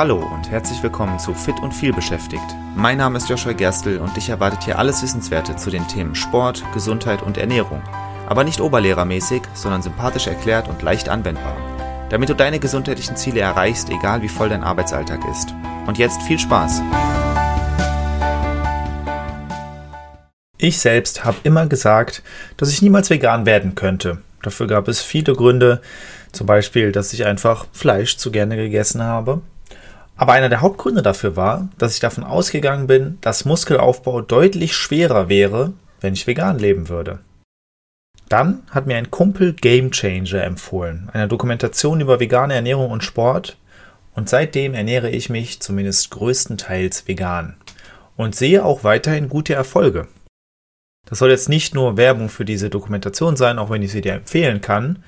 Hallo und herzlich willkommen zu Fit und viel beschäftigt. Mein Name ist Joshua Gerstl und dich erwartet hier alles Wissenswerte zu den Themen Sport, Gesundheit und Ernährung. Aber nicht oberlehrermäßig, sondern sympathisch erklärt und leicht anwendbar. Damit du deine gesundheitlichen Ziele erreichst, egal wie voll dein Arbeitsalltag ist. Und jetzt viel Spaß! Ich selbst habe immer gesagt, dass ich niemals vegan werden könnte. Dafür gab es viele Gründe, zum Beispiel, dass ich einfach Fleisch zu gerne gegessen habe. Aber einer der Hauptgründe dafür war, dass ich davon ausgegangen bin, dass Muskelaufbau deutlich schwerer wäre, wenn ich vegan leben würde. Dann hat mir ein Kumpel Game Changer empfohlen, eine Dokumentation über vegane Ernährung und Sport, und seitdem ernähre ich mich zumindest größtenteils vegan und sehe auch weiterhin gute Erfolge. Das soll jetzt nicht nur Werbung für diese Dokumentation sein, auch wenn ich sie dir empfehlen kann,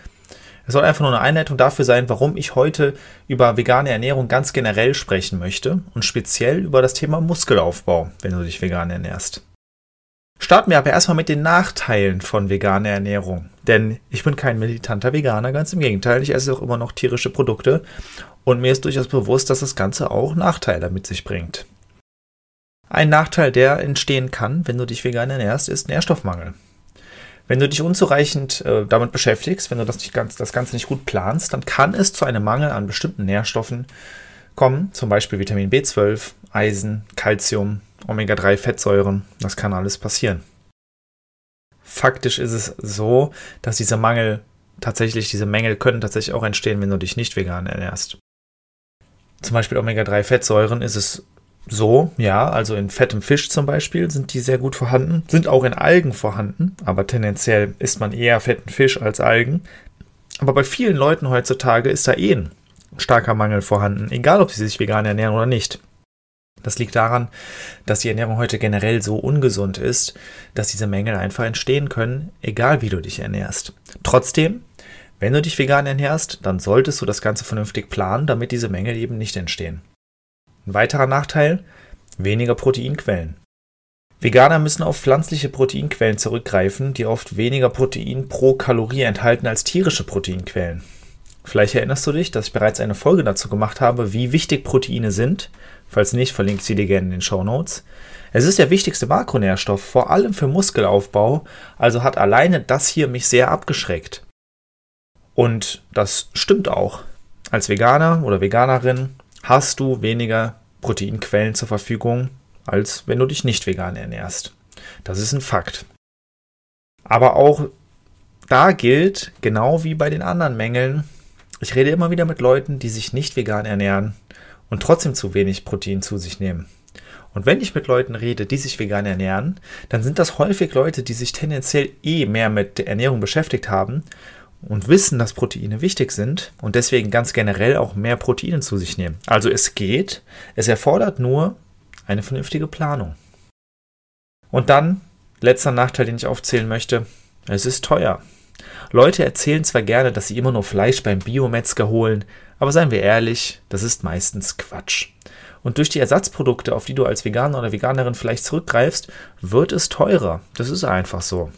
es soll einfach nur eine Einleitung dafür sein, warum ich heute über vegane Ernährung ganz generell sprechen möchte und speziell über das Thema Muskelaufbau, wenn du dich vegan ernährst. Starten wir aber erstmal mit den Nachteilen von veganer Ernährung. Denn ich bin kein militanter Veganer, ganz im Gegenteil, ich esse auch immer noch tierische Produkte und mir ist durchaus bewusst, dass das Ganze auch Nachteile mit sich bringt. Ein Nachteil, der entstehen kann, wenn du dich vegan ernährst, ist Nährstoffmangel. Wenn du dich unzureichend äh, damit beschäftigst, wenn du das, nicht ganz, das Ganze nicht gut planst, dann kann es zu einem Mangel an bestimmten Nährstoffen kommen, zum Beispiel Vitamin B12, Eisen, Calcium, Omega-3-Fettsäuren. Das kann alles passieren. Faktisch ist es so, dass dieser Mangel tatsächlich, diese Mängel können tatsächlich auch entstehen, wenn du dich nicht vegan ernährst. Zum Beispiel Omega-3-Fettsäuren ist es so, ja, also in fettem Fisch zum Beispiel sind die sehr gut vorhanden, sind auch in Algen vorhanden, aber tendenziell isst man eher fetten Fisch als Algen. Aber bei vielen Leuten heutzutage ist da eh ein starker Mangel vorhanden, egal ob sie sich vegan ernähren oder nicht. Das liegt daran, dass die Ernährung heute generell so ungesund ist, dass diese Mängel einfach entstehen können, egal wie du dich ernährst. Trotzdem, wenn du dich vegan ernährst, dann solltest du das Ganze vernünftig planen, damit diese Mängel eben nicht entstehen. Ein weiterer Nachteil, weniger Proteinquellen. Veganer müssen auf pflanzliche Proteinquellen zurückgreifen, die oft weniger Protein pro Kalorie enthalten als tierische Proteinquellen. Vielleicht erinnerst du dich, dass ich bereits eine Folge dazu gemacht habe, wie wichtig Proteine sind. Falls nicht, verlinke ich sie dir gerne in den Show Notes. Es ist der wichtigste Makronährstoff, vor allem für Muskelaufbau, also hat alleine das hier mich sehr abgeschreckt. Und das stimmt auch. Als Veganer oder Veganerin hast du weniger Proteinquellen zur Verfügung, als wenn du dich nicht vegan ernährst. Das ist ein Fakt. Aber auch da gilt, genau wie bei den anderen Mängeln, ich rede immer wieder mit Leuten, die sich nicht vegan ernähren und trotzdem zu wenig Protein zu sich nehmen. Und wenn ich mit Leuten rede, die sich vegan ernähren, dann sind das häufig Leute, die sich tendenziell eh mehr mit der Ernährung beschäftigt haben und wissen, dass Proteine wichtig sind und deswegen ganz generell auch mehr Proteine zu sich nehmen. Also es geht, es erfordert nur eine vernünftige Planung. Und dann, letzter Nachteil, den ich aufzählen möchte, es ist teuer. Leute erzählen zwar gerne, dass sie immer nur Fleisch beim Biometzger holen, aber seien wir ehrlich, das ist meistens Quatsch. Und durch die Ersatzprodukte, auf die du als Veganer oder Veganerin vielleicht zurückgreifst, wird es teurer. Das ist einfach so.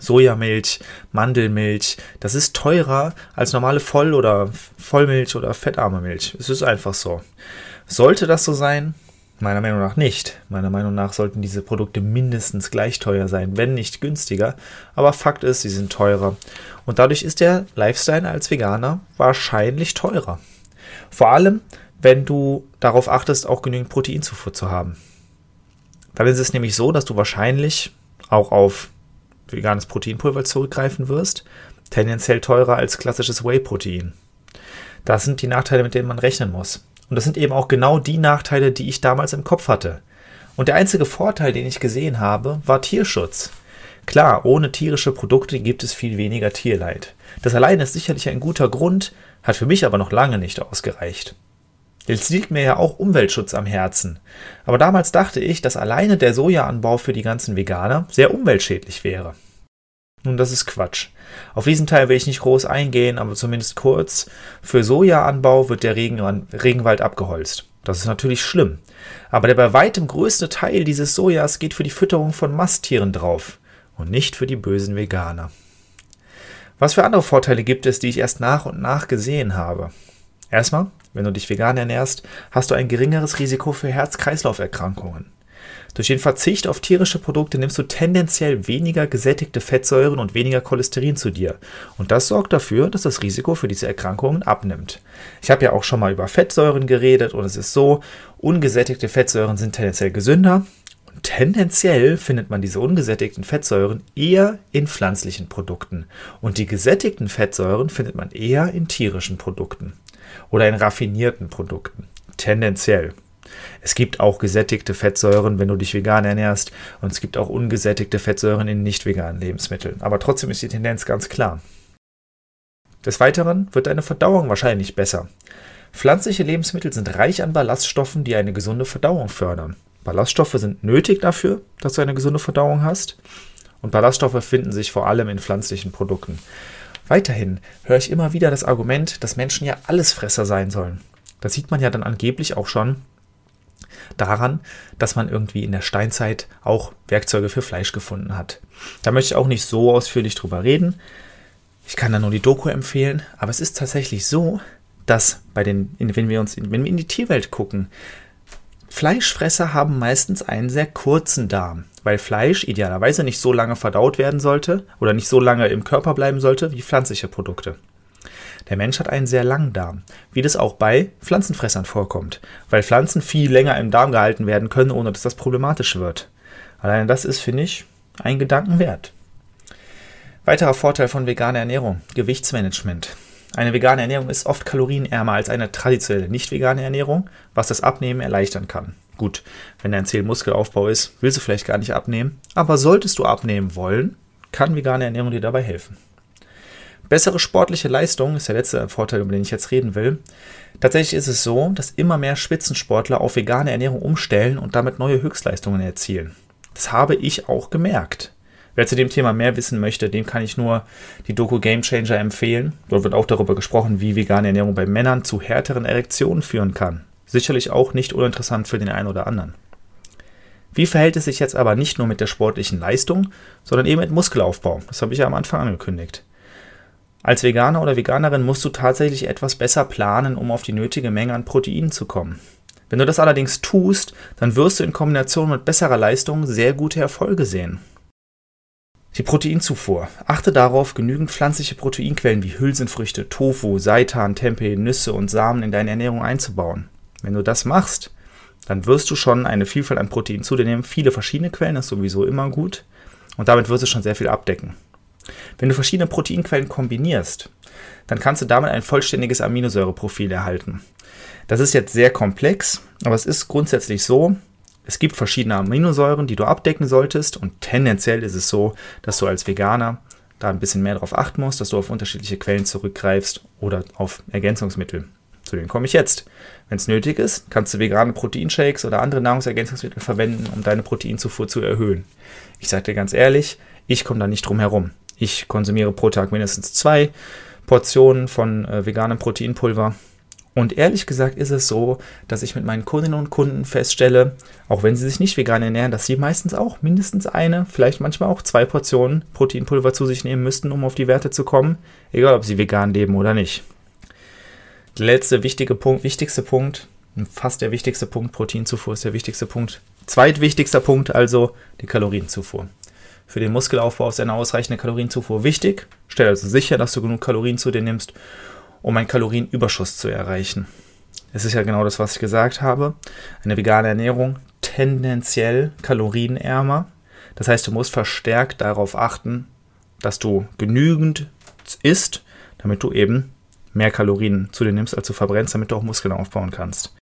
Sojamilch, Mandelmilch, das ist teurer als normale Voll- oder Vollmilch oder fettarme Milch. Es ist einfach so. Sollte das so sein? Meiner Meinung nach nicht. Meiner Meinung nach sollten diese Produkte mindestens gleich teuer sein, wenn nicht günstiger. Aber Fakt ist, sie sind teurer. Und dadurch ist der Lifestyle als Veganer wahrscheinlich teurer. Vor allem, wenn du darauf achtest, auch genügend Proteinzufuhr zu haben. Dann ist es nämlich so, dass du wahrscheinlich auch auf veganes Proteinpulver zurückgreifen wirst, tendenziell teurer als klassisches Whey-Protein. Das sind die Nachteile, mit denen man rechnen muss. Und das sind eben auch genau die Nachteile, die ich damals im Kopf hatte. Und der einzige Vorteil, den ich gesehen habe, war Tierschutz. Klar, ohne tierische Produkte gibt es viel weniger Tierleid. Das allein ist sicherlich ein guter Grund, hat für mich aber noch lange nicht ausgereicht. Jetzt liegt mir ja auch Umweltschutz am Herzen. Aber damals dachte ich, dass alleine der Sojaanbau für die ganzen Veganer sehr umweltschädlich wäre. Nun, das ist Quatsch. Auf diesen Teil will ich nicht groß eingehen, aber zumindest kurz. Für Sojaanbau wird der Regenwald abgeholzt. Das ist natürlich schlimm. Aber der bei weitem größte Teil dieses Sojas geht für die Fütterung von Masttieren drauf und nicht für die bösen Veganer. Was für andere Vorteile gibt es, die ich erst nach und nach gesehen habe? Erstmal, wenn du dich vegan ernährst, hast du ein geringeres Risiko für Herz-Kreislauf-Erkrankungen. Durch den Verzicht auf tierische Produkte nimmst du tendenziell weniger gesättigte Fettsäuren und weniger Cholesterin zu dir. Und das sorgt dafür, dass das Risiko für diese Erkrankungen abnimmt. Ich habe ja auch schon mal über Fettsäuren geredet und es ist so, ungesättigte Fettsäuren sind tendenziell gesünder. Und tendenziell findet man diese ungesättigten Fettsäuren eher in pflanzlichen Produkten. Und die gesättigten Fettsäuren findet man eher in tierischen Produkten oder in raffinierten Produkten. Tendenziell. Es gibt auch gesättigte Fettsäuren, wenn du dich vegan ernährst, und es gibt auch ungesättigte Fettsäuren in nicht veganen Lebensmitteln. Aber trotzdem ist die Tendenz ganz klar. Des Weiteren wird deine Verdauung wahrscheinlich besser. Pflanzliche Lebensmittel sind reich an Ballaststoffen, die eine gesunde Verdauung fördern. Ballaststoffe sind nötig dafür, dass du eine gesunde Verdauung hast. Und Ballaststoffe finden sich vor allem in pflanzlichen Produkten. Weiterhin höre ich immer wieder das Argument, dass Menschen ja Allesfresser sein sollen. Das sieht man ja dann angeblich auch schon daran, dass man irgendwie in der Steinzeit auch Werkzeuge für Fleisch gefunden hat. Da möchte ich auch nicht so ausführlich drüber reden. Ich kann da nur die Doku empfehlen, aber es ist tatsächlich so, dass bei den, wenn wir uns, wenn wir in die Tierwelt gucken, Fleischfresser haben meistens einen sehr kurzen Darm, weil Fleisch idealerweise nicht so lange verdaut werden sollte oder nicht so lange im Körper bleiben sollte wie pflanzliche Produkte. Der Mensch hat einen sehr langen Darm, wie das auch bei Pflanzenfressern vorkommt, weil Pflanzen viel länger im Darm gehalten werden können, ohne dass das problematisch wird. Allein das ist, finde ich, ein Gedanken wert. Weiterer Vorteil von veganer Ernährung: Gewichtsmanagement. Eine vegane Ernährung ist oft kalorienärmer als eine traditionelle nicht vegane Ernährung, was das Abnehmen erleichtern kann. Gut, wenn dein Ziel Muskelaufbau ist, willst du vielleicht gar nicht abnehmen, aber solltest du abnehmen wollen, kann vegane Ernährung dir dabei helfen. Bessere sportliche Leistung ist der letzte Vorteil, über den ich jetzt reden will. Tatsächlich ist es so, dass immer mehr Spitzensportler auf vegane Ernährung umstellen und damit neue Höchstleistungen erzielen. Das habe ich auch gemerkt. Wer zu dem Thema mehr wissen möchte, dem kann ich nur die Doku Game Changer empfehlen. Dort wird auch darüber gesprochen, wie vegane Ernährung bei Männern zu härteren Erektionen führen kann. Sicherlich auch nicht uninteressant für den einen oder anderen. Wie verhält es sich jetzt aber nicht nur mit der sportlichen Leistung, sondern eben mit Muskelaufbau? Das habe ich ja am Anfang angekündigt. Als Veganer oder Veganerin musst du tatsächlich etwas besser planen, um auf die nötige Menge an Proteinen zu kommen. Wenn du das allerdings tust, dann wirst du in Kombination mit besserer Leistung sehr gute Erfolge sehen. Die Proteinzufuhr. Achte darauf, genügend pflanzliche Proteinquellen wie Hülsenfrüchte, Tofu, Seitan, Tempeh, Nüsse und Samen in deine Ernährung einzubauen. Wenn du das machst, dann wirst du schon eine Vielfalt an Proteinen zu dir nehmen. Viele verschiedene Quellen ist sowieso immer gut. Und damit wirst du schon sehr viel abdecken. Wenn du verschiedene Proteinquellen kombinierst, dann kannst du damit ein vollständiges Aminosäureprofil erhalten. Das ist jetzt sehr komplex, aber es ist grundsätzlich so, es gibt verschiedene Aminosäuren, die du abdecken solltest und tendenziell ist es so, dass du als Veganer da ein bisschen mehr darauf achten musst, dass du auf unterschiedliche Quellen zurückgreifst oder auf Ergänzungsmittel. Zu denen komme ich jetzt. Wenn es nötig ist, kannst du vegane Proteinshakes oder andere Nahrungsergänzungsmittel verwenden, um deine Proteinzufuhr zu erhöhen. Ich sage dir ganz ehrlich, ich komme da nicht drum herum. Ich konsumiere pro Tag mindestens zwei Portionen von äh, veganem Proteinpulver. Und ehrlich gesagt ist es so, dass ich mit meinen Kundinnen und Kunden feststelle, auch wenn sie sich nicht vegan ernähren, dass sie meistens auch mindestens eine, vielleicht manchmal auch zwei Portionen Proteinpulver zu sich nehmen müssten, um auf die Werte zu kommen, egal ob sie vegan leben oder nicht. Der letzte wichtige Punkt, wichtigste Punkt, fast der wichtigste Punkt, Proteinzufuhr ist der wichtigste Punkt. Zweitwichtigster Punkt also die Kalorienzufuhr. Für den Muskelaufbau ist eine ausreichende Kalorienzufuhr wichtig. Stell also sicher, dass du genug Kalorien zu dir nimmst, um einen Kalorienüberschuss zu erreichen. Es ist ja genau das, was ich gesagt habe. Eine vegane Ernährung tendenziell kalorienärmer. Das heißt, du musst verstärkt darauf achten, dass du genügend isst, damit du eben mehr Kalorien zu dir nimmst, als du verbrennst, damit du auch Muskeln aufbauen kannst.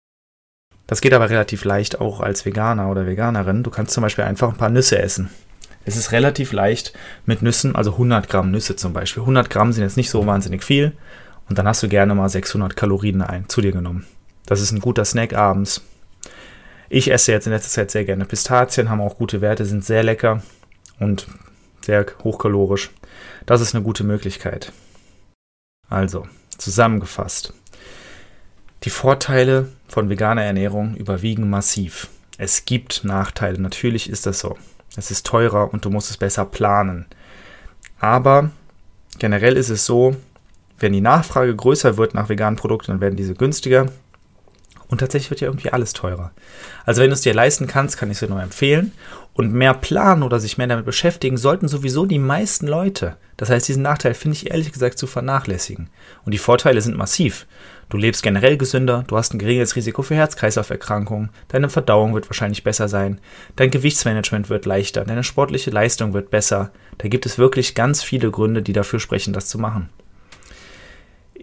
Das geht aber relativ leicht auch als Veganer oder Veganerin. Du kannst zum Beispiel einfach ein paar Nüsse essen. Es ist relativ leicht mit Nüssen, also 100 Gramm Nüsse zum Beispiel. 100 Gramm sind jetzt nicht so wahnsinnig viel und dann hast du gerne mal 600 Kalorien ein, zu dir genommen. Das ist ein guter Snack abends. Ich esse jetzt in letzter Zeit sehr gerne Pistazien, haben auch gute Werte, sind sehr lecker und sehr hochkalorisch. Das ist eine gute Möglichkeit. Also, zusammengefasst. Die Vorteile von veganer Ernährung überwiegen massiv. Es gibt Nachteile, natürlich ist das so. Es ist teurer und du musst es besser planen. Aber generell ist es so, wenn die Nachfrage größer wird nach veganen Produkten, dann werden diese günstiger. Und tatsächlich wird ja irgendwie alles teurer. Also wenn du es dir leisten kannst, kann ich es dir nur empfehlen. Und mehr planen oder sich mehr damit beschäftigen sollten sowieso die meisten Leute. Das heißt, diesen Nachteil finde ich ehrlich gesagt zu vernachlässigen. Und die Vorteile sind massiv. Du lebst generell gesünder, du hast ein geringes Risiko für Herz-Kreislauf-Erkrankungen, deine Verdauung wird wahrscheinlich besser sein, dein Gewichtsmanagement wird leichter, deine sportliche Leistung wird besser. Da gibt es wirklich ganz viele Gründe, die dafür sprechen, das zu machen.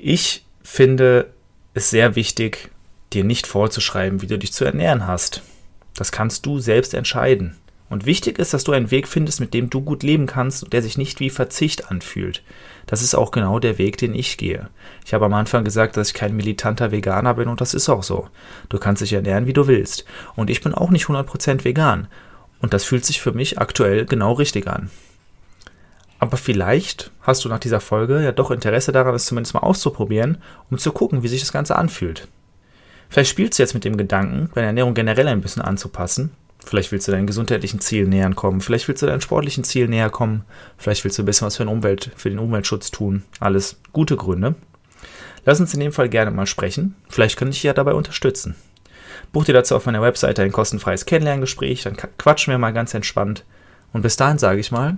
Ich finde es sehr wichtig, dir nicht vorzuschreiben, wie du dich zu ernähren hast. Das kannst du selbst entscheiden. Und wichtig ist, dass du einen Weg findest, mit dem du gut leben kannst und der sich nicht wie Verzicht anfühlt. Das ist auch genau der Weg, den ich gehe. Ich habe am Anfang gesagt, dass ich kein militanter Veganer bin und das ist auch so. Du kannst dich ernähren, wie du willst. Und ich bin auch nicht 100% vegan. Und das fühlt sich für mich aktuell genau richtig an. Aber vielleicht hast du nach dieser Folge ja doch Interesse daran, es zumindest mal auszuprobieren, um zu gucken, wie sich das Ganze anfühlt. Vielleicht spielst du jetzt mit dem Gedanken, deine Ernährung generell ein bisschen anzupassen Vielleicht willst du deinen gesundheitlichen Zielen näher kommen. Vielleicht willst du deinen sportlichen Zielen näher kommen. Vielleicht willst du ein bisschen was für den, Umwelt, für den Umweltschutz tun. Alles gute Gründe. Lass uns in dem Fall gerne mal sprechen. Vielleicht kann ich dich ja dabei unterstützen. Buch dir dazu auf meiner Webseite ein kostenfreies Kennenlerngespräch, dann quatschen wir mal ganz entspannt. Und bis dahin sage ich mal,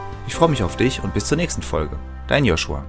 Ich freue mich auf dich und bis zur nächsten Folge. Dein Joshua.